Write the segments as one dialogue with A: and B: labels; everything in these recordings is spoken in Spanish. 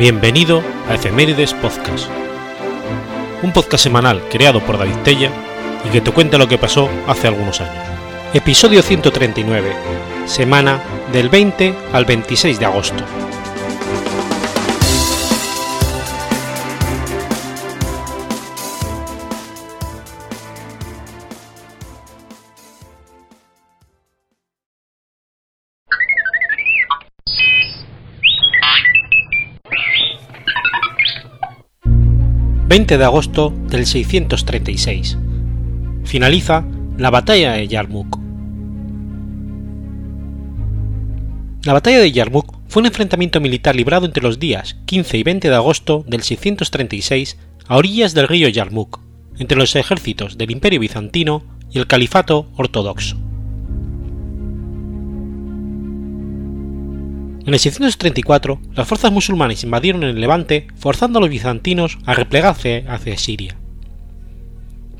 A: Bienvenido a Efemérides Podcast, un podcast semanal creado por David Tella y que te cuenta lo que pasó hace algunos años. Episodio 139, semana del 20 al 26 de agosto. 20 de agosto del 636. Finaliza la batalla de Yarmouk. La batalla de Yarmouk fue un enfrentamiento militar librado entre los días 15 y 20 de agosto del 636 a orillas del río Yarmouk, entre los ejércitos del Imperio Bizantino y el Califato Ortodoxo. En el 634, las fuerzas musulmanas invadieron el Levante, forzando a los bizantinos a replegarse hacia Siria.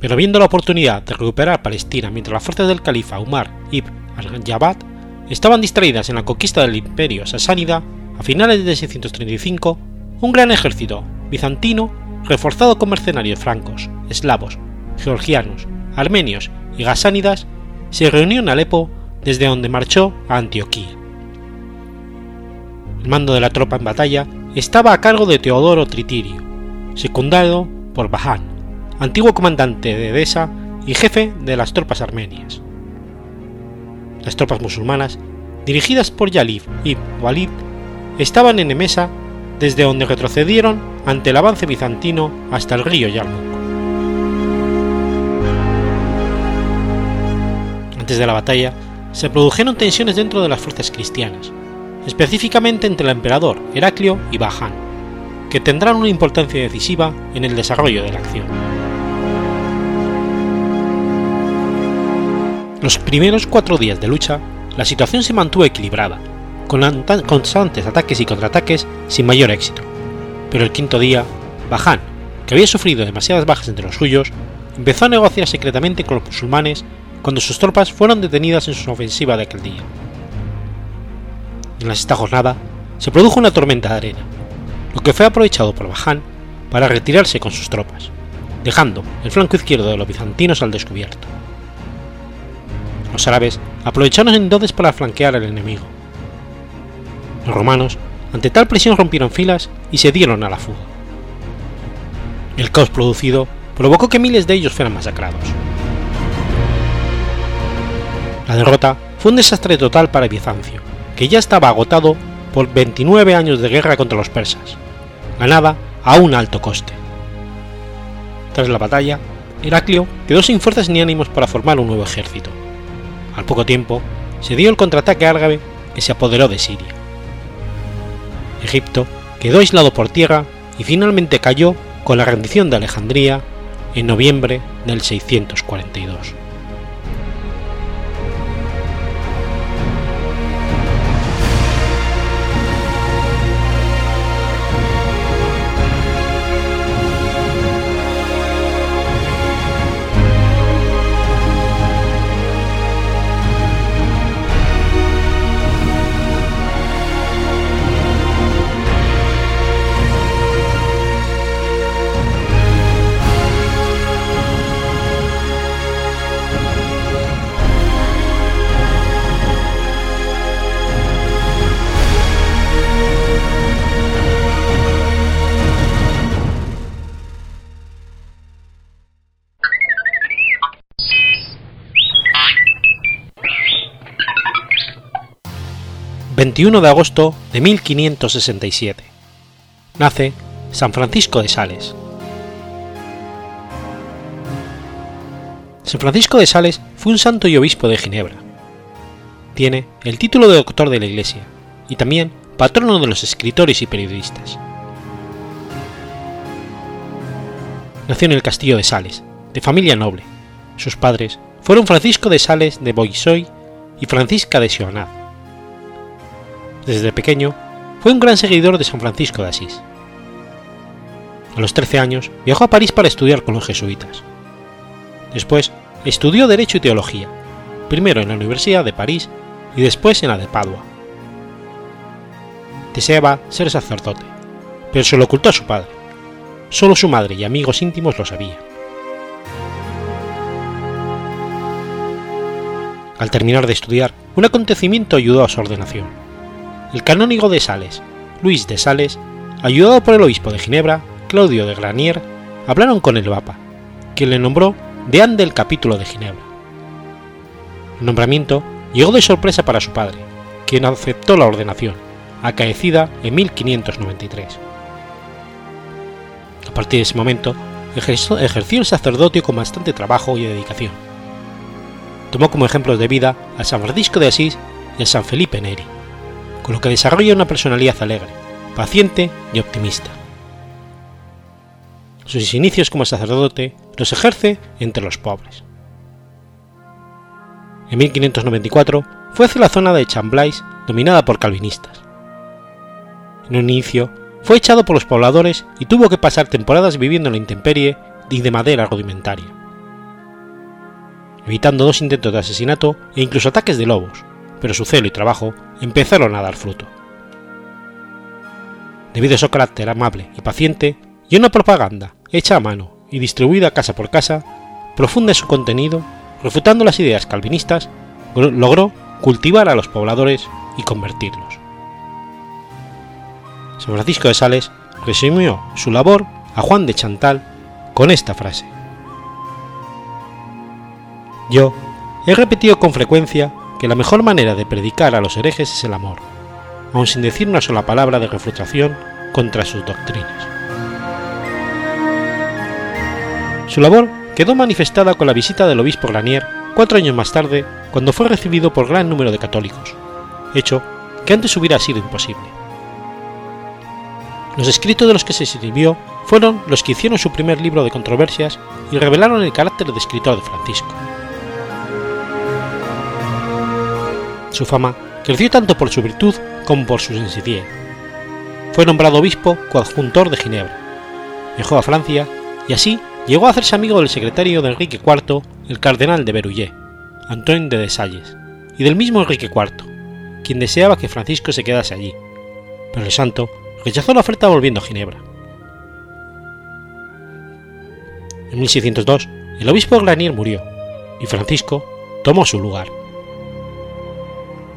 A: Pero viendo la oportunidad de recuperar Palestina mientras las fuerzas del califa Umar ibn al-Jabad estaban distraídas en la conquista del imperio sasánida, a finales de 635, un gran ejército bizantino, reforzado con mercenarios francos, eslavos, georgianos, armenios y gasánidas, se reunió en Alepo desde donde marchó a Antioquía. El mando de la tropa en batalla estaba a cargo de Teodoro Tritirio, secundado por Bahan, antiguo comandante de Edesa y jefe de las tropas armenias. Las tropas musulmanas, dirigidas por Yalif y Walid, estaban en Emesa desde donde retrocedieron ante el avance bizantino hasta el río Yarmouk. Antes de la batalla, se produjeron tensiones dentro de las fuerzas cristianas, específicamente entre el emperador Heraclio y Bajan, que tendrán una importancia decisiva en el desarrollo de la acción. Los primeros cuatro días de lucha, la situación se mantuvo equilibrada, con constantes ataques y contraataques sin mayor éxito, pero el quinto día, Bajan, que había sufrido demasiadas bajas entre los suyos, empezó a negociar secretamente con los musulmanes cuando sus tropas fueron detenidas en su ofensiva de aquel día en la sexta jornada, se produjo una tormenta de arena, lo que fue aprovechado por Baján para retirarse con sus tropas, dejando el flanco izquierdo de los bizantinos al descubierto. Los árabes aprovecharon entonces para flanquear al enemigo. Los romanos, ante tal presión, rompieron filas y se dieron a la fuga. El caos producido provocó que miles de ellos fueran masacrados. La derrota fue un desastre total para Bizancio, que ya estaba agotado por 29 años de guerra contra los persas, ganada a un alto coste. Tras la batalla, Heraclio quedó sin fuerzas ni ánimos para formar un nuevo ejército. Al poco tiempo, se dio el contraataque árabe que se apoderó de Siria. Egipto quedó aislado por tierra y finalmente cayó con la rendición de Alejandría en noviembre del 642. 21 de agosto de 1567. Nace San Francisco de Sales. San Francisco de Sales fue un santo y obispo de Ginebra. Tiene el título de doctor de la Iglesia y también patrono de los escritores y periodistas. Nació en el castillo de Sales, de familia noble. Sus padres fueron Francisco de Sales de Boisoy y Francisca de Sionaz desde pequeño, fue un gran seguidor de San Francisco de Asís. A los 13 años viajó a París para estudiar con los jesuitas. Después estudió Derecho y Teología, primero en la Universidad de París y después en la de Padua. Deseaba ser sacerdote, pero se lo ocultó a su padre. Solo su madre y amigos íntimos lo sabían. Al terminar de estudiar, un acontecimiento ayudó a su ordenación. El canónigo de Sales, Luis de Sales, ayudado por el obispo de Ginebra, Claudio de Granier, hablaron con el Papa, quien le nombró deán del capítulo de Ginebra. El nombramiento llegó de sorpresa para su padre, quien aceptó la ordenación, acaecida en 1593. A partir de ese momento, ejerció el sacerdocio con bastante trabajo y dedicación. Tomó como ejemplos de vida a San Francisco de Asís y a San Felipe Neri, con lo que desarrolla una personalidad alegre, paciente y optimista. Sus inicios como sacerdote los ejerce entre los pobres. En 1594 fue hacia la zona de Chamblais dominada por calvinistas. En un inicio fue echado por los pobladores y tuvo que pasar temporadas viviendo en la intemperie y de madera rudimentaria, evitando dos intentos de asesinato e incluso ataques de lobos, pero su celo y trabajo empezaron a dar fruto. Debido a su carácter amable y paciente, y una propaganda hecha a mano y distribuida casa por casa, profunda en su contenido, refutando las ideas calvinistas, logró cultivar a los pobladores y convertirlos. San Francisco de Sales resumió su labor a Juan de Chantal con esta frase. Yo he repetido con frecuencia que la mejor manera de predicar a los herejes es el amor, aun sin decir una sola palabra de refutación contra sus doctrinas. Su labor quedó manifestada con la visita del obispo Granier cuatro años más tarde, cuando fue recibido por gran número de católicos, hecho que antes hubiera sido imposible. Los escritos de los que se escribió fueron los que hicieron su primer libro de controversias y revelaron el carácter de escritor de Francisco. Su fama creció tanto por su virtud como por su sencillez. Fue nombrado obispo coadjuntor de Ginebra. Viajó a Francia y así llegó a hacerse amigo del secretario de Enrique IV, el cardenal de Berullé, Antoine de Desalles, y del mismo Enrique IV, quien deseaba que Francisco se quedase allí, pero el santo rechazó la oferta volviendo a Ginebra. En 1602, el obispo Granier murió, y Francisco tomó su lugar.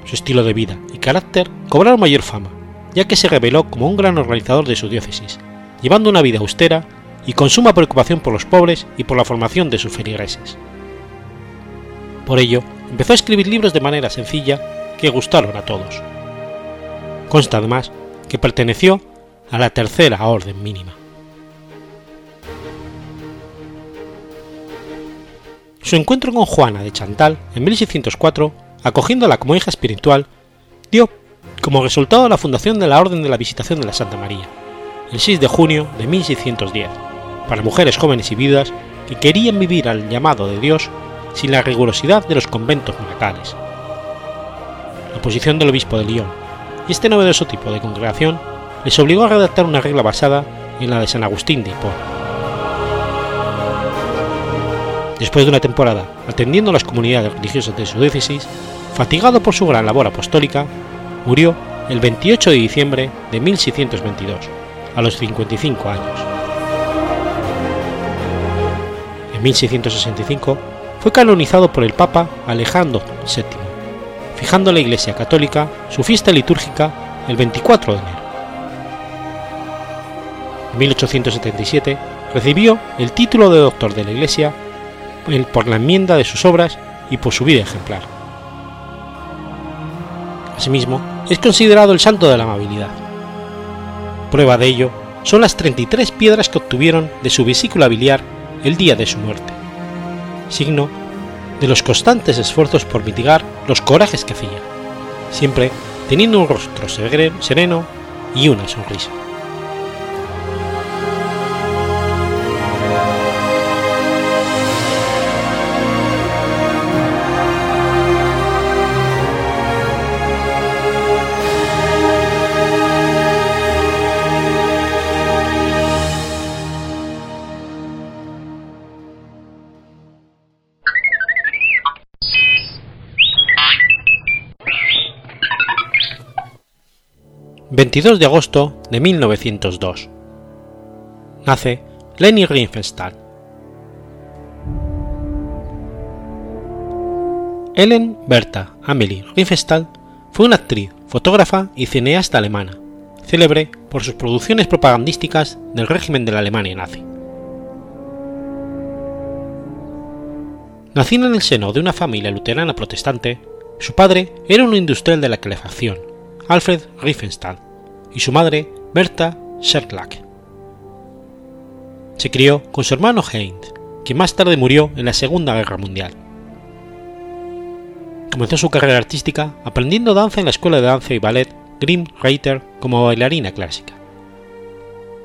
A: Su estilo de vida y carácter cobraron mayor fama, ya que se reveló como un gran organizador de su diócesis, llevando una vida austera y con suma preocupación por los pobres y por la formación de sus feligreses. Por ello, empezó a escribir libros de manera sencilla que gustaron a todos. Consta además que perteneció a la tercera orden mínima. Su encuentro con Juana de Chantal en 1604, acogiéndola como hija espiritual, dio como resultado la fundación de la Orden de la Visitación de la Santa María, el 6 de junio de 1610, para mujeres jóvenes y viudas que querían vivir al llamado de Dios sin la rigurosidad de los conventos monacales. La posición del obispo de Lyon y este novedoso tipo de congregación les obligó a redactar una regla basada en la de San Agustín de Hipona. Después de una temporada atendiendo a las comunidades religiosas de su diócesis, fatigado por su gran labor apostólica, murió el 28 de diciembre de 1622, a los 55 años. En 1665 fue canonizado por el Papa Alejandro VII, fijando la Iglesia Católica su fiesta litúrgica el 24 de enero. En 1877 recibió el título de doctor de la Iglesia por la enmienda de sus obras y por su vida ejemplar. Asimismo, es considerado el santo de la amabilidad. Prueba de ello son las 33 piedras que obtuvieron de su vesícula biliar el día de su muerte, signo de los constantes esfuerzos por mitigar los corajes que hacía, siempre teniendo un rostro sereno y una sonrisa. 22 de agosto de 1902. Nace Leni Riefenstahl. Ellen Bertha Amelie Riefenstahl fue una actriz, fotógrafa y cineasta alemana, célebre por sus producciones propagandísticas del régimen de la Alemania nazi. Nacida en el seno de una familia luterana protestante, su padre era un industrial de la calefacción, Alfred Riefenstahl, y su madre, Berta Scherlack. Se crió con su hermano Heinz, que más tarde murió en la Segunda Guerra Mundial. Comenzó su carrera artística aprendiendo danza en la escuela de danza y ballet Grimm Reiter como bailarina clásica.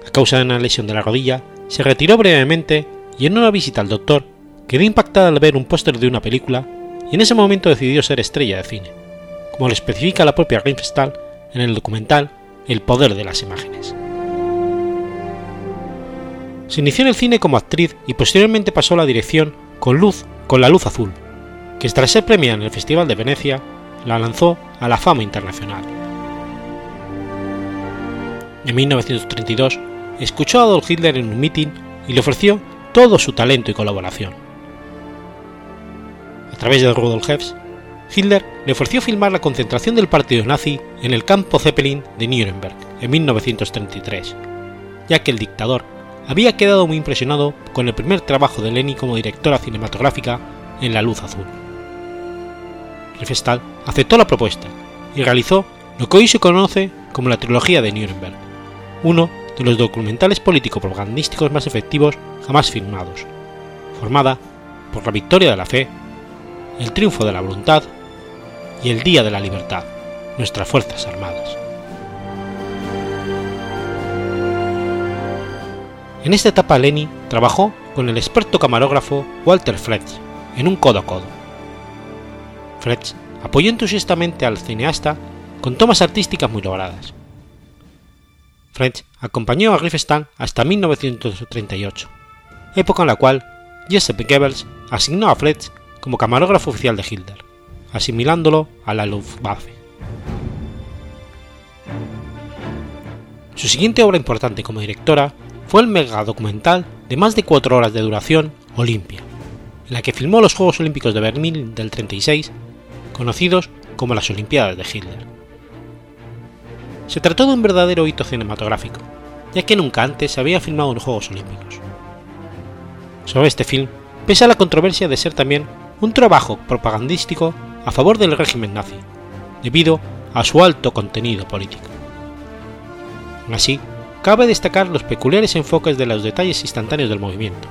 A: A causa de una lesión de la rodilla, se retiró brevemente y en una visita al doctor quedó impactada al ver un póster de una película y en ese momento decidió ser estrella de cine, como lo especifica la propia Riefenstahl en el documental El poder de las imágenes. Se inició en el cine como actriz y posteriormente pasó a la dirección con Luz con la Luz Azul, que tras ser premiada en el Festival de Venecia, la lanzó a la fama internacional. En 1932 escuchó a Adolf Hitler en un mitin y le ofreció todo su talento y colaboración. A través de Rudolf Hess, Hitler le ofreció filmar la concentración del partido nazi en el campo Zeppelin de Nuremberg en 1933, ya que el dictador había quedado muy impresionado con el primer trabajo de Leni como directora cinematográfica en La Luz Azul. Riefenstahl aceptó la propuesta y realizó lo que hoy se conoce como la trilogía de Nuremberg, uno de los documentales político-propagandísticos más efectivos jamás filmados, formada por la victoria de la fe, el triunfo de la voluntad y el Día de la Libertad, nuestras Fuerzas Armadas. En esta etapa Leni trabajó con el experto camarógrafo Walter Fretz en un codo a codo. Fretz apoyó entusiastamente al cineasta con tomas artísticas muy logradas. Fretz acompañó a Riefenstahl hasta 1938, época en la cual Joseph Goebbels asignó a Fretz como camarógrafo oficial de Hitler, asimilándolo a la Luftwaffe. Su siguiente obra importante como directora fue el megadocumental de más de cuatro horas de duración Olimpia, en la que filmó los Juegos Olímpicos de Berlín del 36, conocidos como las Olimpiadas de Hitler. Se trató de un verdadero hito cinematográfico, ya que nunca antes se había filmado en Juegos Olímpicos. Sobre este film pesa la controversia de ser también un trabajo propagandístico a favor del régimen nazi, debido a su alto contenido político. Así, cabe destacar los peculiares enfoques de los detalles instantáneos del movimiento,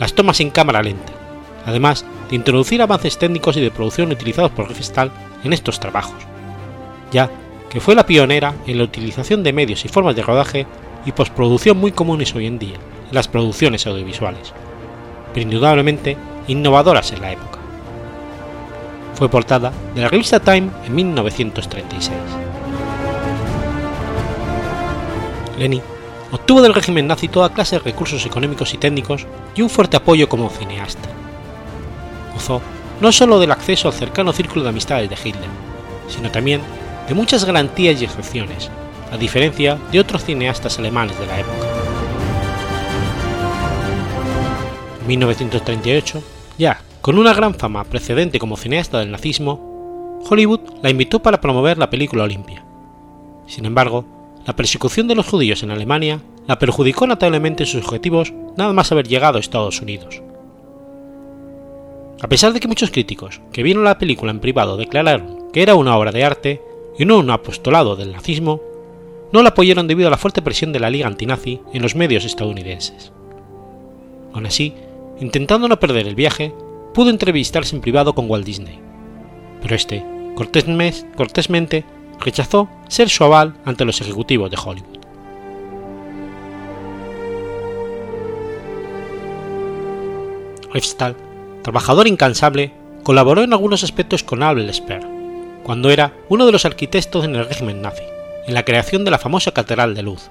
A: las tomas en cámara lenta, además de introducir avances técnicos y de producción utilizados por Riefenstahl en estos trabajos, ya que fue la pionera en la utilización de medios y formas de rodaje y postproducción muy comunes hoy en día en las producciones audiovisuales, pero indudablemente innovadoras en la época. Fue portada de la revista Time en 1936. Leni obtuvo del régimen nazi toda clase de recursos económicos y técnicos y un fuerte apoyo como cineasta. Gozó no solo del acceso al cercano círculo de amistades de Hitler, sino también de muchas garantías y excepciones, a diferencia de otros cineastas alemanes de la época. En 1938, ya con una gran fama precedente como cineasta del nazismo, Hollywood la invitó para promover la película Olimpia. Sin embargo, la persecución de los judíos en Alemania la perjudicó notablemente en sus objetivos nada más haber llegado a Estados Unidos. A pesar de que muchos críticos que vieron la película en privado declararon que era una obra de arte y no un apostolado del nazismo, no la apoyaron debido a la fuerte presión de la Liga Antinazi en los medios estadounidenses. Aún así, intentando no perder el viaje, pudo entrevistarse en privado con Walt Disney, pero este, cortésmente, rechazó ser su aval ante los ejecutivos de Hollywood. Riefstahl, trabajador incansable, colaboró en algunos aspectos con Abel Speer, cuando era uno de los arquitectos en el régimen nazi, en la creación de la famosa Catedral de Luz.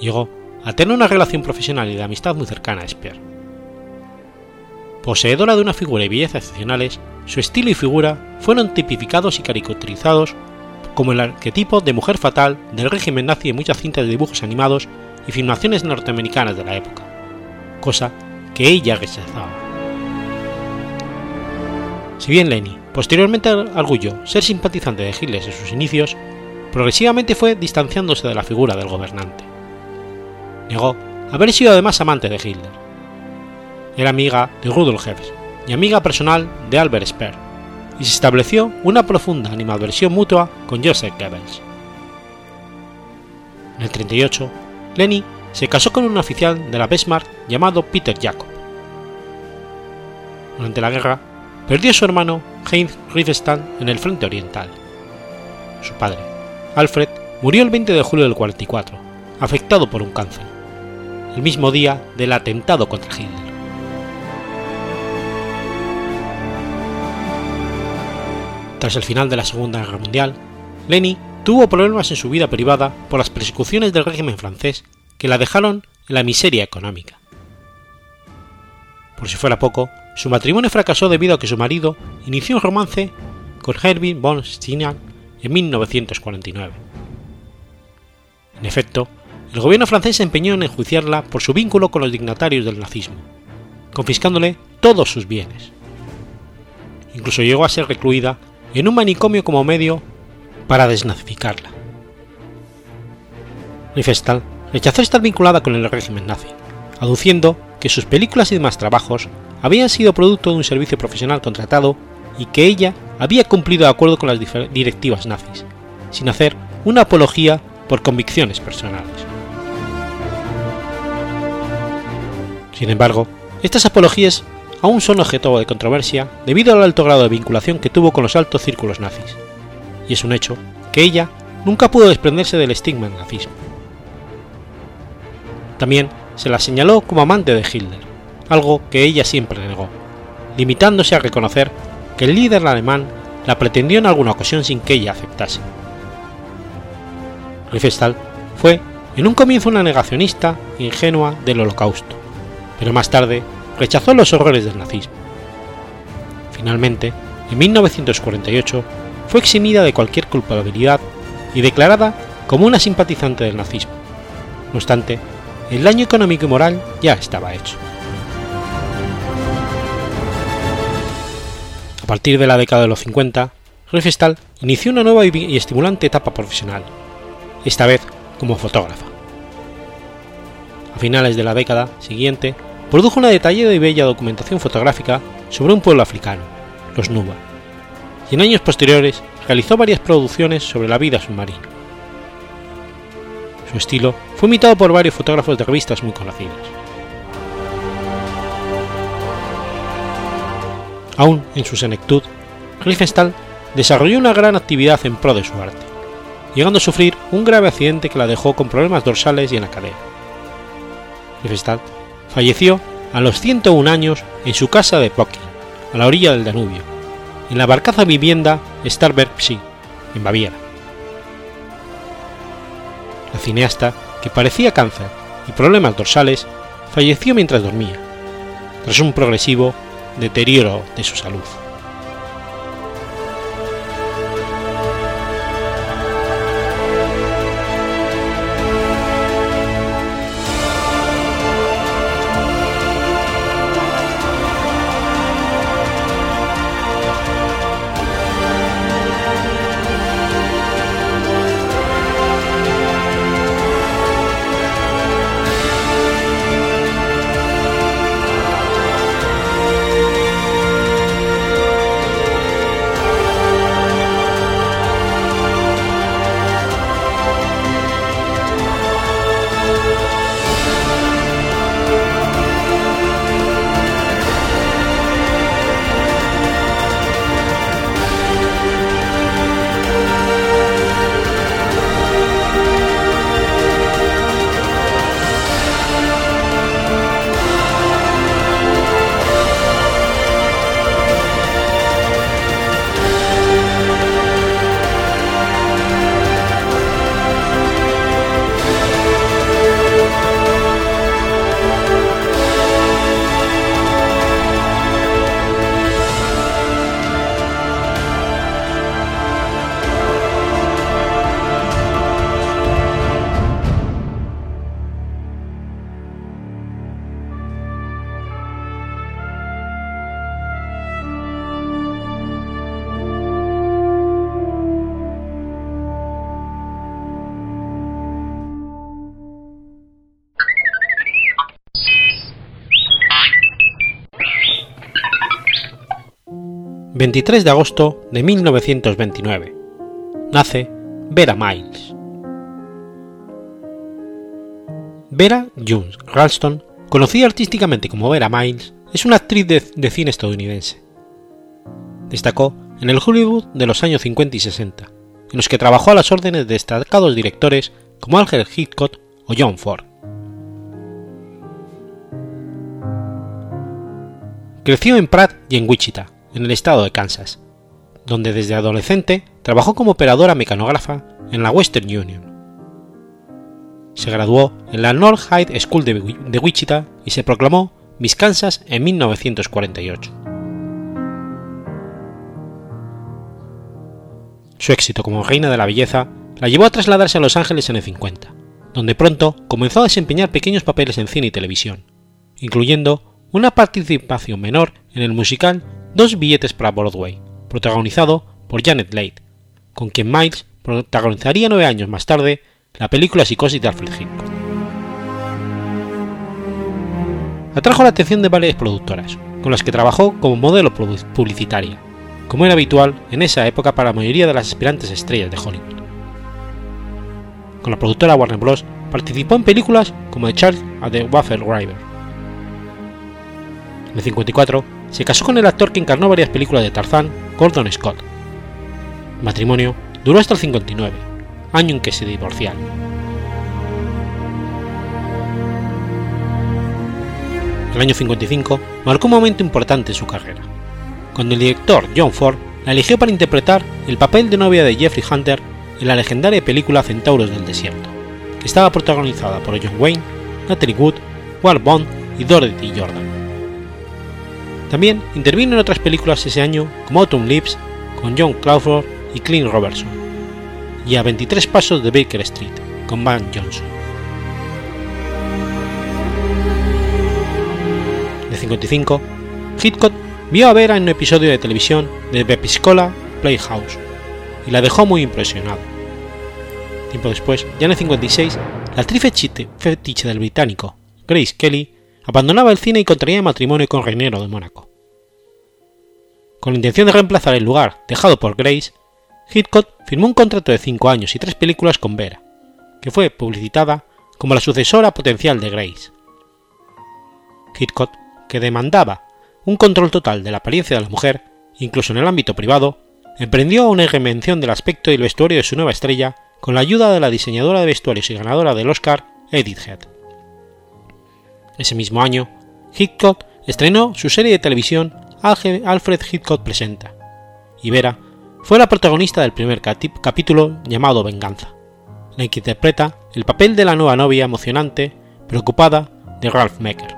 A: Llegó a tener una relación profesional y de amistad muy cercana a Speer. Poseedora de una figura y belleza excepcionales, su estilo y figura fueron tipificados y caricaturizados como el arquetipo de mujer fatal del régimen nazi en muchas cintas de dibujos animados y filmaciones norteamericanas de la época, cosa que ella rechazaba. Si bien Leni posteriormente arguyó ser simpatizante de Hitler en sus inicios, progresivamente fue distanciándose de la figura del gobernante. Negó haber sido además amante de Hitler. Era amiga de Rudolf Hess y amiga personal de Albert Speer, y se estableció una profunda animadversión mutua con Joseph Goebbels. En el 38, Leni se casó con un oficial de la Wehrmacht llamado Peter Jakob. Durante la guerra, perdió a su hermano Heinz Riefenstahl en el frente oriental. Su padre, Alfred, murió el 20 de julio del 44, afectado por un cáncer, el mismo día del atentado contra Hitler. Tras el final de la Segunda Guerra Mundial, Leni tuvo problemas en su vida privada por las persecuciones del régimen francés que la dejaron en la miseria económica. Por si fuera poco, su matrimonio fracasó debido a que su marido inició un romance con Herbie von Steinach en 1949. En efecto, el gobierno francés se empeñó en enjuiciarla por su vínculo con los dignatarios del nazismo, confiscándole todos sus bienes. Incluso llegó a ser recluida en un manicomio como medio para desnazificarla. Riefenstahl rechazó estar vinculada con el régimen nazi, aduciendo que sus películas y demás trabajos habían sido producto de un servicio profesional contratado y que ella había cumplido de acuerdo con las directivas nazis, sin hacer una apología por convicciones personales. Sin embargo, estas apologías aún son objeto de controversia debido al alto grado de vinculación que tuvo con los altos círculos nazis, y es un hecho que ella nunca pudo desprenderse del estigma del nazismo. También se la señaló como amante de Hitler, algo que ella siempre negó, limitándose a reconocer que el líder alemán la pretendió en alguna ocasión sin que ella aceptase. Riefenstahl fue en un comienzo una negacionista ingenua del holocausto, pero más tarde rechazó los horrores del nazismo. Finalmente, en 1948, fue eximida de cualquier culpabilidad y declarada como una simpatizante del nazismo. No obstante, el daño económico y moral ya estaba hecho. A partir de la década de los 50, Riefenstahl inició una nueva y estimulante etapa profesional, esta vez como fotógrafa. A finales de la década siguiente, produjo una detallada y bella documentación fotográfica sobre un pueblo africano, los Nuba, y en años posteriores realizó varias producciones sobre la vida submarina. Su estilo fue imitado por varios fotógrafos de revistas muy conocidos. Aún en su senectud, Riefenstahl desarrolló una gran actividad en pro de su arte, llegando a sufrir un grave accidente que la dejó con problemas dorsales y en la cadera. Riefenstahl falleció a los 101 años en su casa de Pocking, a la orilla del Danubio, en la barcaza vivienda Starberg en Baviera. La cineasta, que parecía cáncer y problemas dorsales, falleció mientras dormía, tras un progresivo deterioro de su salud. 23 de agosto de 1929. Nace Vera Miles. Vera Jones Ralston, conocida artísticamente como Vera Miles, es una actriz de, cine estadounidense. Destacó en el Hollywood de los años 50 y 60, en los que trabajó a las órdenes de destacados directores como Alfred Hitchcock o John Ford. Creció en Pratt y en Wichita, en el estado de Kansas, donde desde adolescente trabajó como operadora mecanógrafa en la Western Union. Se graduó en la North High School de Wichita y se proclamó Miss Kansas en 1948. Su éxito como reina de la belleza la llevó a trasladarse a Los Ángeles en el 50, donde pronto comenzó a desempeñar pequeños papeles en cine y televisión, incluyendo una participación menor en el musical Dos billetes para Broadway, protagonizado por Janet Leigh, con quien Miles protagonizaría nueve años más tarde la película Psicosis de Alfred Hitchcock. Atrajo la atención de varias productoras, con las que trabajó como modelo publicitaria, como era habitual en esa época para la mayoría de las aspirantes estrellas de Hollywood. Con la productora Warner Bros. participó en películas como The Charge at the Waffle River. En el 54 se casó con el actor que encarnó varias películas de Tarzán, Gordon Scott. El matrimonio duró hasta el 59, año en que se divorciaron. El año 55 marcó un momento importante en su carrera, cuando el director John Ford la eligió para interpretar el papel de novia de Jeffrey Hunter en la legendaria película Centauros del Desierto, que estaba protagonizada por John Wayne, Natalie Wood, Walt Bond y Dorothy Jordan. También intervino en otras películas ese año como Autumn Leaves con John Crawford y Clint Robertson, y a 23 pasos de Baker Street con Van Johnson. De 55, Hitchcock vio a Vera en un episodio de televisión de Bepiscola Playhouse y la dejó muy impresionado. Tiempo después, ya en el 56, la actriz fetiche del británico, Grace Kelly, abandonaba el cine y contraía matrimonio con Reinero de Mónaco. Con la intención de reemplazar el lugar dejado por Grace, Hitchcock firmó un contrato de 5 años y tres películas con Vera, que fue publicitada como la sucesora potencial de Grace. Hitchcock, que demandaba un control total de la apariencia de la mujer, incluso en el ámbito privado, emprendió una reinvención del aspecto y el vestuario de su nueva estrella con la ayuda de la diseñadora de vestuarios y ganadora del Oscar, Edith Head. Ese mismo año, Hitchcock estrenó su serie de televisión Alfred Hitchcock Presenta, y Vera fue la protagonista del primer capítulo llamado Venganza, en el que interpreta el papel de la nueva novia emocionante, preocupada de Ralph Mecker.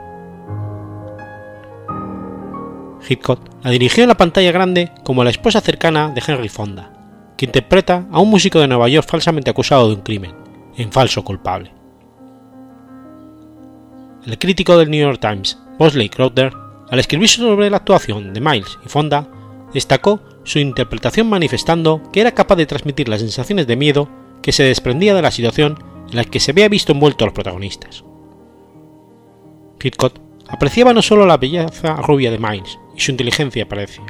A: Hitchcock la dirigió en la pantalla grande como la esposa cercana de Henry Fonda, que interpreta a un músico de Nueva York falsamente acusado de un crimen, en falso culpable. El crítico del New York Times, Bosley Crowther, al escribir sobre la actuación de Miles y Fonda, destacó su interpretación manifestando que era capaz de transmitir las sensaciones de miedo que se desprendía de la situación en la que se había visto envuelto a los protagonistas. Hitchcock apreciaba no solo la belleza rubia de Miles y su inteligencia parecía,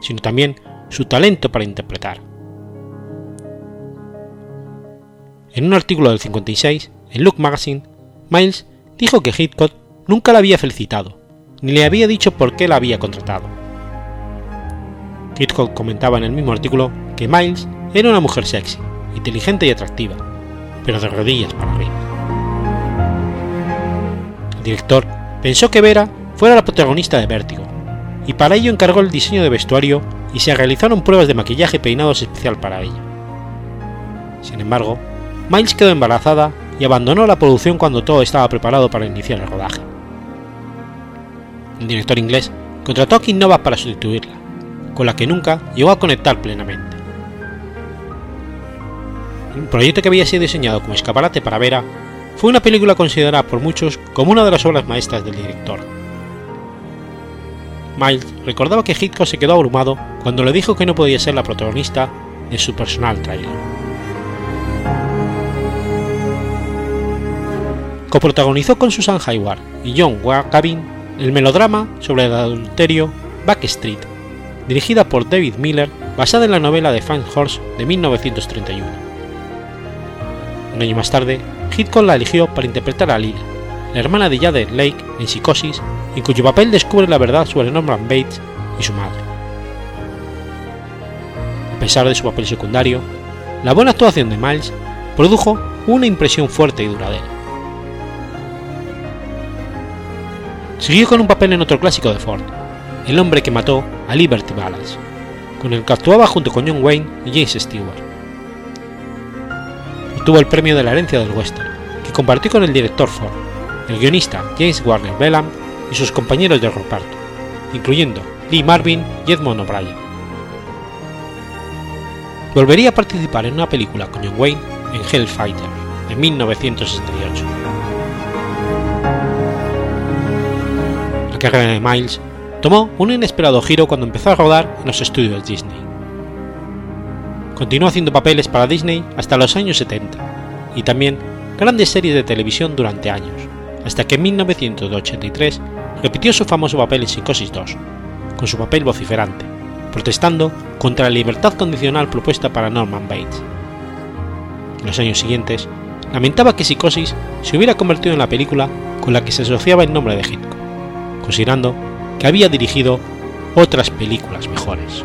A: sino también su talento para interpretar. En un artículo del 56, en Look Magazine, Miles dijo que Hitchcock nunca la había felicitado, ni le había dicho por qué la había contratado. Hitchcock comentaba en el mismo artículo que Miles era una mujer sexy, inteligente y atractiva, pero de rodillas para arriba. El director pensó que Vera fuera la protagonista de Vértigo, y para ello encargó el diseño de vestuario y se realizaron pruebas de maquillaje y peinados especial para ella. Sin embargo, Miles quedó embarazada y abandonó la producción cuando todo estaba preparado para iniciar el rodaje. El director inglés contrató a Kim Nova para sustituirla, con la que nunca llegó a conectar plenamente. El proyecto que había sido diseñado como escaparate para Vera fue una película considerada por muchos como una de las obras maestras del director. Miles recordaba que Hitchcock se quedó abrumado cuando le dijo que no podía ser la protagonista de su personal trailer. Coprotagonizó con Susan Hayward y John Gavin el melodrama sobre el adulterio Backstreet, dirigida por David Miller, basada en la novela de Frank Horst de 1931. Un año más tarde, Hitchcock la eligió para interpretar a Lila, la hermana de Jade Lake en Psicosis, en cuyo papel descubre la verdad sobre Norman Bates y su madre. A pesar de su papel secundario, la buena actuación de Miles produjo una impresión fuerte y duradera. Siguió con un papel en otro clásico de Ford, El hombre que mató a Liberty Balance, con el que actuaba junto con John Wayne y James Stewart. Obtuvo el premio de la herencia del western, que compartió con el director Ford, el guionista James Warner Bellam y sus compañeros de reparto, incluyendo Lee Marvin y Edmond O'Brien. Volvería a participar en una película con John Wayne en Hellfighter, en 1968. Carrera de Miles tomó un inesperado giro cuando empezó a rodar en los estudios Disney. Continuó haciendo papeles para Disney hasta los años 70 y también grandes series de televisión durante años, hasta que en 1983 repitió su famoso papel en Psicosis 2, con su papel vociferante, protestando contra la libertad condicional propuesta para Norman Bates. En los años siguientes, lamentaba que Psicosis se hubiera convertido en la película con la que se asociaba el nombre de Hitchcock, considerando que había dirigido otras películas mejores.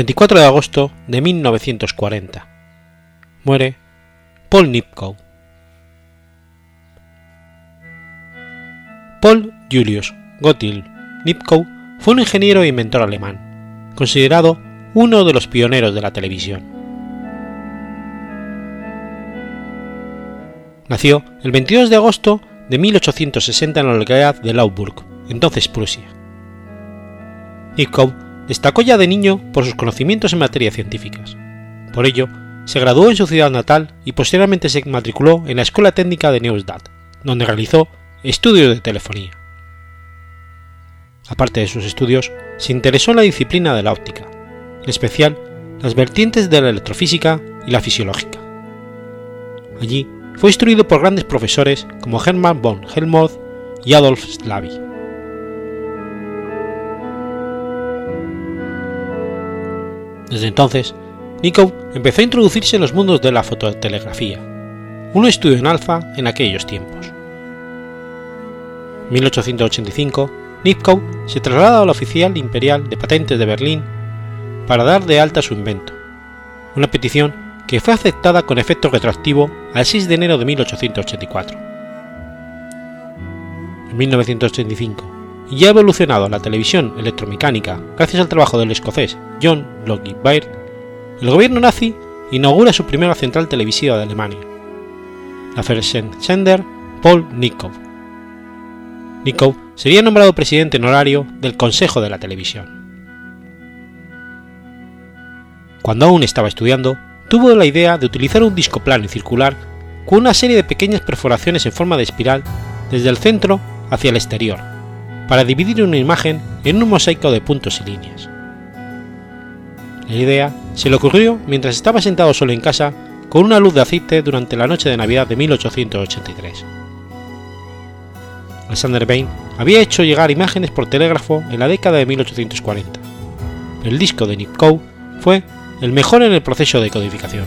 A: 24 de agosto de 1940. Muere Paul Nipkow. Paul Julius Gottil Nipkow fue un ingeniero e inventor alemán, considerado uno de los pioneros de la televisión. Nació el 22 de agosto de 1860 en la localidad de Lauburg, entonces Prusia. Nipkow Destacó ya de niño por sus conocimientos en materias científicas. Por ello, se graduó en su ciudad natal y posteriormente se matriculó en la Escuela Técnica de Neustadt, donde realizó estudios de telefonía. Aparte de sus estudios, se interesó en la disciplina de la óptica, en especial las vertientes de la electrofísica y la fisiológica. Allí fue instruido por grandes profesores como Hermann von Helmholtz y Adolf Slavy. Desde entonces, Nikov empezó a introducirse en los mundos de la fototelegrafía, un estudio en alfa en aquellos tiempos. En 1885, Nipkow se traslada a la Oficial Imperial de Patentes de Berlín para dar de alta su invento, una petición que fue aceptada con efecto retroactivo al 6 de enero de 1884. En 1985, y ya evolucionado la televisión electromecánica gracias al trabajo del escocés John Logie Baird, el gobierno nazi inaugura su primera central televisiva de Alemania, la Fernsehsender Paul Nikow. Nikow sería nombrado presidente honorario del Consejo de la Televisión. Cuando aún estaba estudiando, tuvo la idea de utilizar un disco plano y circular con una serie de pequeñas perforaciones en forma de espiral desde el centro hacia el exterior, para dividir una imagen en un mosaico de puntos y líneas. La idea se le ocurrió mientras estaba sentado solo en casa con una luz de aceite durante la noche de Navidad de 1883. Alexander Bain había hecho llegar imágenes por telégrafo en la década de 1840, pero el disco de Nipkow fue el mejor en el proceso de codificación.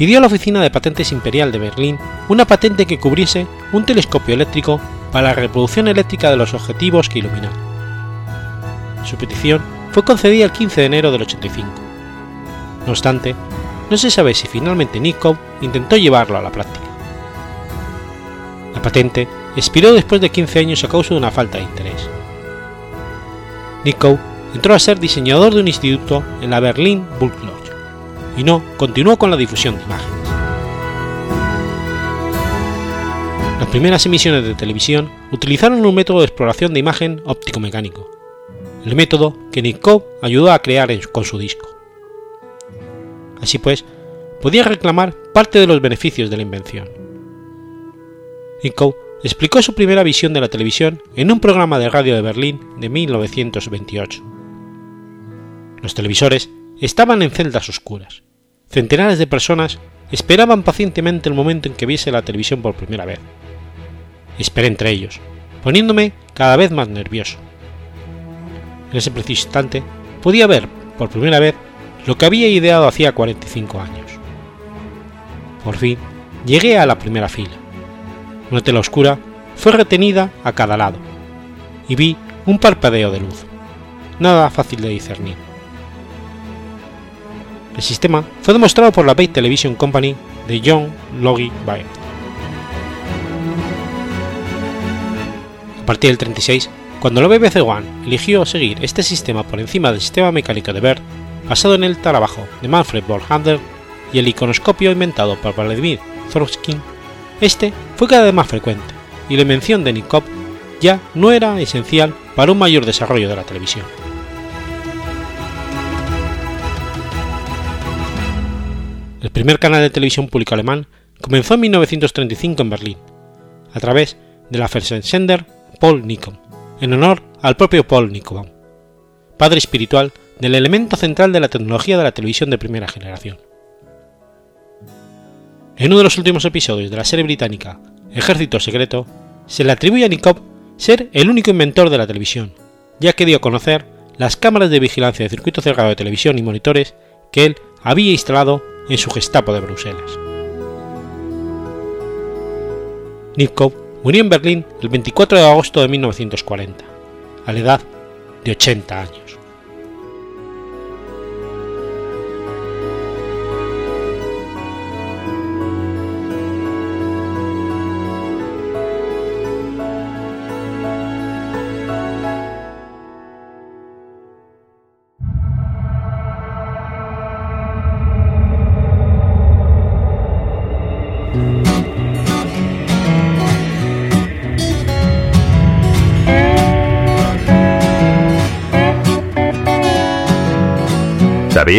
A: Pidió a la Oficina de Patentes Imperial de Berlín una patente que cubriese un telescopio eléctrico para la reproducción eléctrica de los objetivos que iluminaba. Su petición fue concedida el 15 de enero del 85. No obstante, no se sabe si finalmente Nikon intentó llevarlo a la práctica. La patente expiró después de 15 años a causa de una falta de interés. Nikon entró a ser diseñador de un instituto en la Berlin Lodge y no continuó con la difusión de imágenes. Las primeras emisiones de televisión utilizaron un método de exploración de imagen óptico-mecánico, el método que Nikov ayudó a crear con su disco. Así pues, podía reclamar parte de los beneficios de la invención. Nikov explicó su primera visión de la televisión en un programa de radio de Berlín de 1928. Los televisores estaban en celdas oscuras. Centenares de personas esperaban pacientemente el momento en que viese la televisión por primera vez. Esperé entre ellos, poniéndome cada vez más nervioso. En ese preciso instante podía ver, por primera vez, lo que había ideado hacía 45 años. Por fin, llegué a la primera fila. Una tela oscura fue retenida a cada lado, y vi un parpadeo de luz. Nada fácil de discernir. El sistema fue demostrado por la Bay Television Company de John Logie Baird. A partir del 36, cuando la BBC One eligió seguir este sistema por encima del sistema mecánico de Baird, basado en el trabajo de Manfred Borlander y el iconoscopio inventado por Vladimir Thorskin, este fue cada vez más frecuente y la invención de Nikop ya no era esencial para un mayor desarrollo de la televisión. El primer canal de televisión público alemán comenzó en 1935 en Berlín, a través de la Fernsehsender Paul Nikom, en honor al propio Paul Nikom, padre espiritual del elemento central de la tecnología de la televisión de primera generación. En uno de los últimos episodios de la serie británica Ejército Secreto, se le atribuye a Nikov ser el único inventor de la televisión, ya que dio a conocer las cámaras de vigilancia de circuito cerrado de televisión y monitores que él había instalado en su Gestapo de Bruselas. Nipkow murió en Berlín el 24 de agosto de 1940, a la edad de 80 años.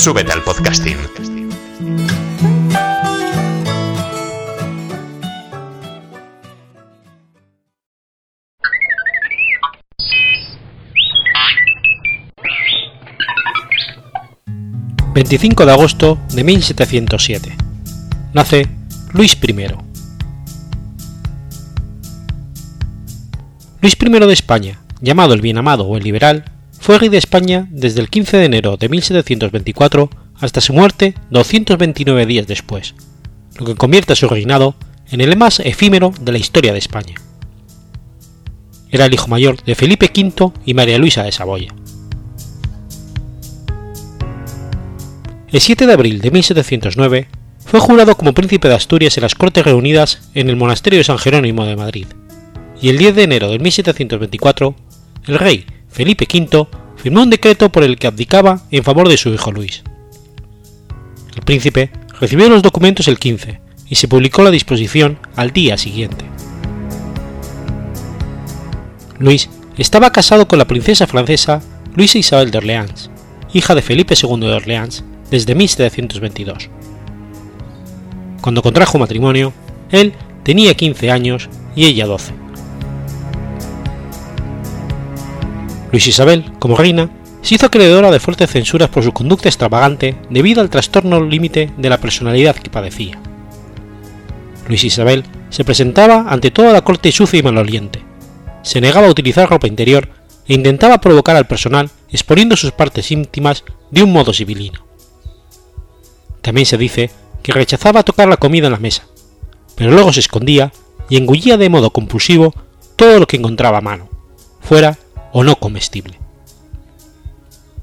B: Súbete al podcasting.
A: ...25 de agosto de 1707... ...nace Luis I. Luis I de España, llamado el Bienamado o el Liberal, fue rey de España desde el 15 de enero de 1724 hasta su muerte 229 días después, lo que convierte a su reinado en el más efímero de la historia de España. Era el hijo mayor de Felipe V y María Luisa de Saboya. El 7 de abril de 1709 fue jurado como príncipe de Asturias en las Cortes reunidas en el Monasterio de San Jerónimo de Madrid, y el 10 de enero de 1724 el rey Felipe V firmó un decreto por el que abdicaba en favor de su hijo Luis. El príncipe recibió los documentos el 15 y se publicó la disposición al día siguiente. Luis estaba casado con la princesa francesa Luisa Isabel de Orleans, hija de Felipe II de Orleans, desde 1722. Cuando contrajo matrimonio, él tenía 15 años y ella 12. Luis Isabel, como reina, se hizo acreedora de fuertes censuras por su conducta extravagante debido al trastorno límite de la personalidad que padecía. Luis Isabel se presentaba ante toda la corte sucia y maloliente, se negaba a utilizar ropa interior e intentaba provocar al personal exponiendo sus partes íntimas de un modo civilino. También se dice que rechazaba tocar la comida en la mesa, pero luego se escondía y engullía de modo compulsivo todo lo que encontraba a mano, fuera o no comestible.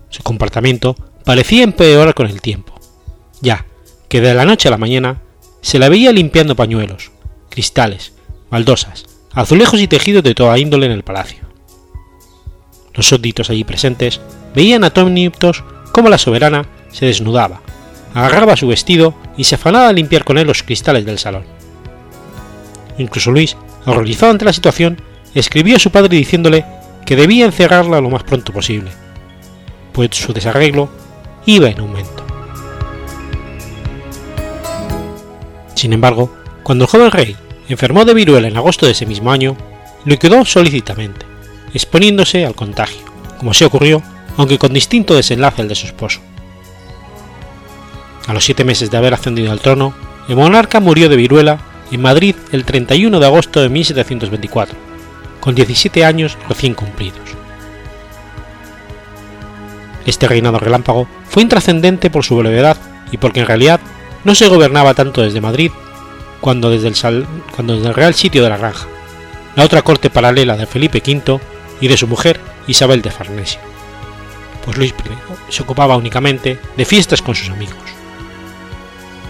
A: Su comportamiento parecía empeorar con el tiempo, ya que de la noche a la mañana se la veía limpiando pañuelos, cristales, baldosas, azulejos y tejidos de toda índole en el palacio. Los súbditos allí presentes veían atónitos cómo la soberana se desnudaba, agarraba su vestido y se afanaba a limpiar con él los cristales del salón. Incluso Luis, horrorizado ante la situación, escribió a su padre diciéndole que debía encerrarla lo más pronto posible, pues su desarreglo iba en aumento. Sin embargo, cuando el joven rey enfermó de viruela en agosto de ese mismo año, lo quedó solícitamente, exponiéndose al contagio, como se ocurrió, aunque con distinto desenlace al de su esposo. A los siete meses de haber ascendido al trono, el monarca murió de viruela en Madrid el 31 de agosto de 1724, con 17 años recién cumplidos. Este reinado relámpago fue intrascendente por su brevedad y porque en realidad no se gobernaba tanto desde Madrid cuando desde el, desde el Real Sitio de la Granja, la otra corte paralela de Felipe V y de su mujer Isabel de Farnesio, pues Luis I se ocupaba únicamente de fiestas con sus amigos.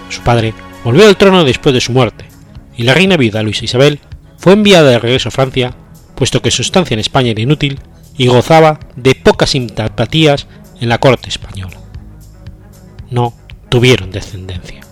A: Su padre volvió al trono después de su muerte, y la reina viuda Luisa Isabel fue enviada de regreso a Francia puesto que su estancia en España era inútil y gozaba de pocas simpatías en la corte española. No tuvieron descendencia.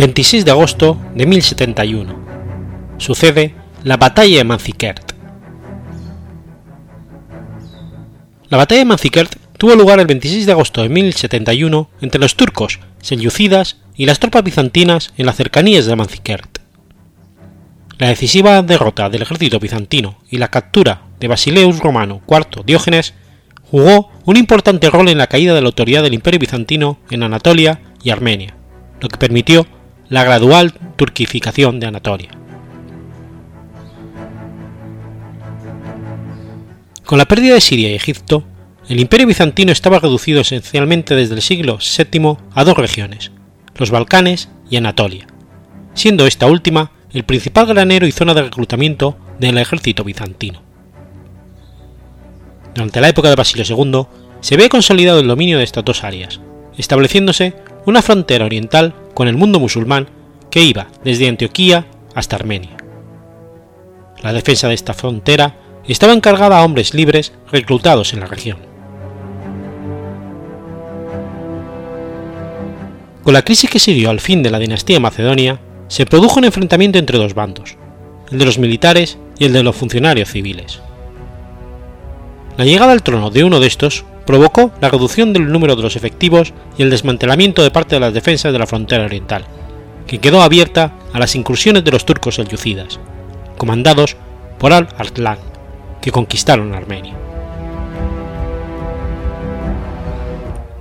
A: 26 de agosto de 1071. Sucede la batalla de Manzikert. La batalla de Manzikert tuvo lugar el 26 de agosto de 1071 entre los turcos selyúcidas y las tropas bizantinas en las cercanías de Manzikert. La decisiva derrota del ejército bizantino y la captura de Basileus Romano IV Diógenes jugó un importante rol en la caída de la autoridad del Imperio bizantino en Anatolia y Armenia, lo que permitió la gradual turquificación de Anatolia. Con la pérdida de Siria y Egipto, el imperio bizantino estaba reducido esencialmente desde el siglo VII a dos regiones, los Balcanes y Anatolia, siendo esta última el principal granero y zona de reclutamiento del ejército bizantino. Durante la época de Basilio II se ve consolidado el dominio de estas dos áreas, estableciéndose una frontera oriental con el mundo musulmán que iba desde Antioquía hasta Armenia. La defensa de esta frontera estaba encargada a hombres libres reclutados en la región. Con la crisis que siguió al fin de la dinastía macedonia, se produjo un enfrentamiento entre dos bandos, el de los militares y el de los funcionarios civiles. La llegada al trono de uno de estos provocó la reducción del número de los efectivos y el desmantelamiento de parte de las defensas de la frontera oriental, que quedó abierta a las incursiones de los turcos selyúcidas, comandados por Al-Arslan, que conquistaron Armenia.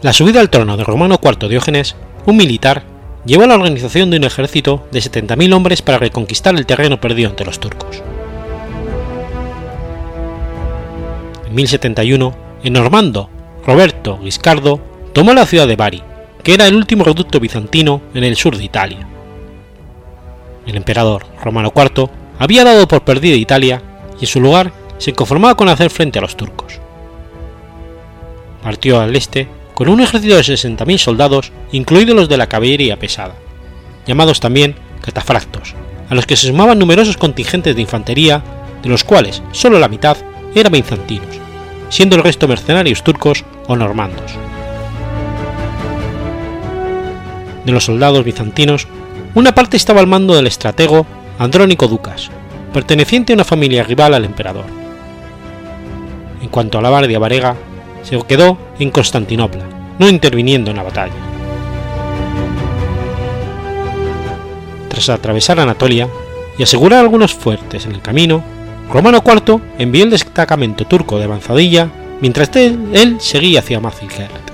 A: La subida al trono de Romano IV Diógenes un militar llevó a la organización de un ejército de 70.000 hombres para reconquistar el terreno perdido ante los turcos. En 1071, en Normando, Roberto Guiscardo tomó la ciudad de Bari, que era el último reducto bizantino en el sur de Italia. El emperador Romano IV había dado por perdida Italia y en su lugar se conformaba con hacer frente a los turcos. Partió al este con un ejército de 60.000 soldados, incluidos los de la caballería pesada, llamados también catafractos, a los que se sumaban numerosos contingentes de infantería, de los cuales solo la mitad eran bizantinos, siendo el resto mercenarios turcos o normandos. De los soldados bizantinos, una parte estaba al mando del estratego Andrónico Ducas, perteneciente a una familia rival al emperador. En cuanto a la Guardia Varega, se quedó en Constantinopla, no interviniendo en la batalla. Tras atravesar Anatolia y asegurar algunos fuertes en el camino, Romano IV envió el destacamento turco de avanzadilla mientras él, seguía hacia Mazikert.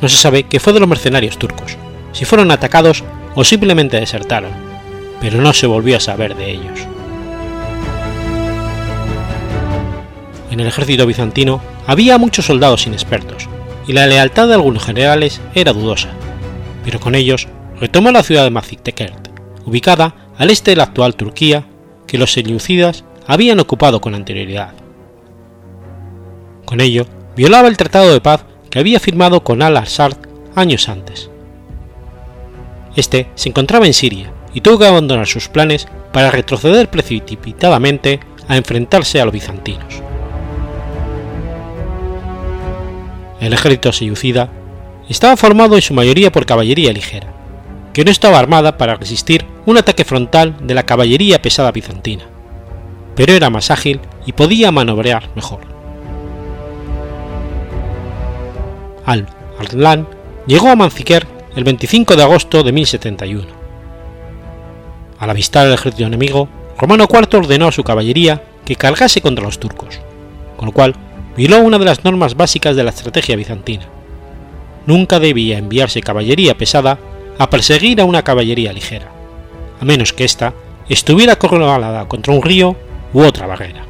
A: No se sabe qué fue de los mercenarios turcos, si fueron atacados o simplemente desertaron, pero no se volvió a saber de ellos. en el ejército bizantino había muchos soldados inexpertos, y la lealtad de algunos generales era dudosa, pero con ellos retomó la ciudad de Maziktekert, ubicada al este de la actual Turquía, que los selyúcidas habían ocupado con anterioridad. Con ello, violaba el tratado de paz que había firmado con al-Assad años antes. Este se encontraba en Siria y tuvo que abandonar sus planes para retroceder precipitadamente a enfrentarse a los bizantinos. el ejército selyúcida estaba formado en su mayoría por caballería ligera, que no estaba armada para resistir un ataque frontal de la caballería pesada bizantina, pero era más ágil y podía manobrear mejor. Al-Arlan llegó a Manziker el 25 de agosto de 1071. Al avistar el ejército enemigo, Romano IV ordenó a su caballería que cargase contra los turcos, con lo cual violó una de las normas básicas de la estrategia bizantina. Nunca debía enviarse caballería pesada a perseguir a una caballería ligera, a menos que ésta estuviera acorralada contra un río u otra barrera.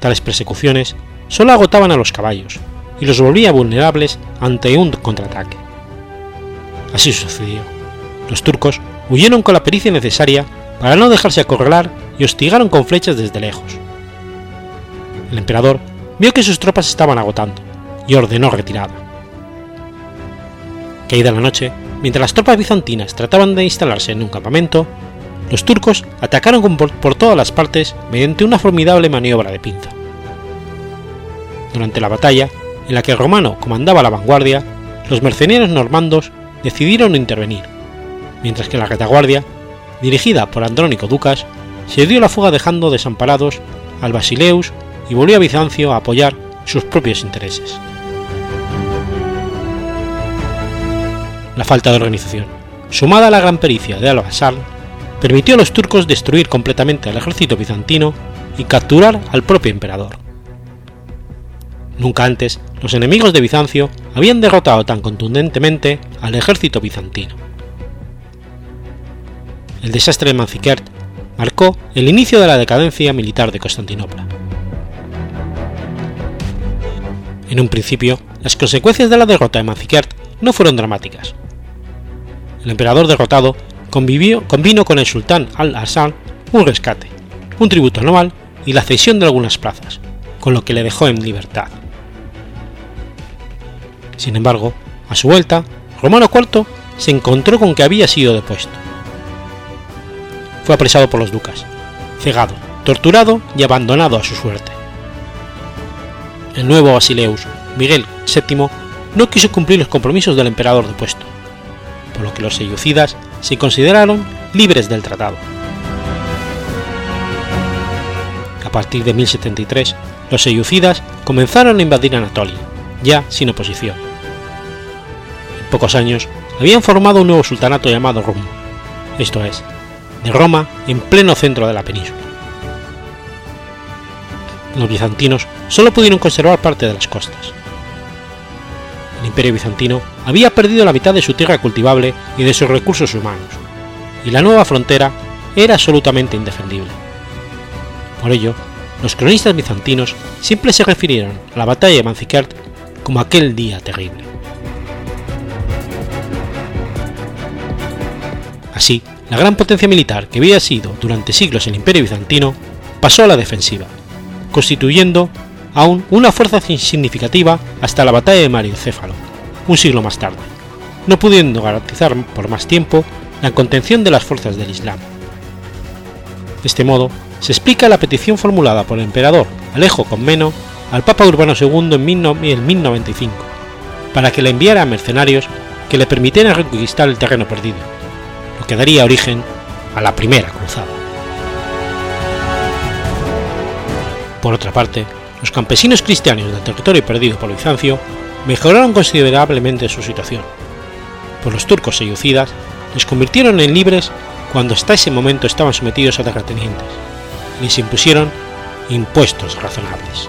A: Tales persecuciones solo agotaban a los caballos y los volvía vulnerables ante un contraataque. Así sucedió. Los turcos huyeron con la pericia necesaria para no dejarse acorralar y hostigaron con flechas desde lejos el emperador vio que sus tropas estaban agotando y ordenó retirada. Caída la noche, mientras las tropas bizantinas trataban de instalarse en un campamento, los turcos atacaron por, todas las partes mediante una formidable maniobra de pinza. Durante la batalla, en la que el romano comandaba la vanguardia, los mercenarios normandos decidieron intervenir, mientras que la retaguardia, dirigida por Andrónico Ducas, se dio la fuga dejando desamparados al Basileus y volvió a Bizancio a apoyar sus propios intereses. La falta de organización, sumada a la gran pericia de Al-Basal, permitió a los turcos destruir completamente al ejército bizantino y capturar al propio emperador. Nunca antes los enemigos de Bizancio habían derrotado tan contundentemente al ejército bizantino. El desastre de Manzikert marcó el inicio de la decadencia militar de Constantinopla. En un principio, las consecuencias de la derrota de Manzikert no fueron dramáticas. El emperador derrotado convivió, convino con el sultán al-Assad un rescate, un tributo anual y la cesión de algunas plazas, con lo que le dejó en libertad. Sin embargo, a su vuelta, Romano IV se encontró con que había sido depuesto. Fue apresado por los ducas, cegado, torturado y abandonado a su suerte. El nuevo Basileus, Miguel VII, no quiso cumplir los compromisos del emperador depuesto, por lo que los seyucidas se consideraron libres del tratado. A partir de 1073, los seyucidas comenzaron a invadir Anatolia, ya sin oposición. En pocos años habían formado un nuevo sultanato llamado Rum, esto es, de Roma en pleno centro de la península. Los bizantinos solo pudieron conservar parte de las costas. El imperio bizantino había perdido la mitad de su tierra cultivable y de sus recursos humanos, y la nueva frontera era absolutamente indefendible. Por ello, los cronistas bizantinos siempre se refirieron a la batalla de Manzikert como aquel día terrible. Así, la gran potencia militar que había sido durante siglos el imperio bizantino pasó a la defensiva, constituyendo aún una fuerza significativa hasta la batalla de Mariocéfalo, un siglo más tarde, no pudiendo garantizar por más tiempo la contención de las fuerzas del Islam. De este modo, se explica la petición formulada por el emperador Alejo Comneno al Papa Urbano II en 1095, para que le enviara mercenarios que le permitieran reconquistar el terreno perdido, lo que daría origen a la Primera Cruzada. Por otra parte, los campesinos cristianos del territorio perdido por Bizancio mejoraron considerablemente su situación, pues los turcos seyucidas les convirtieron en libres cuando hasta ese momento estaban sometidos a terratenientes y les impusieron impuestos razonables.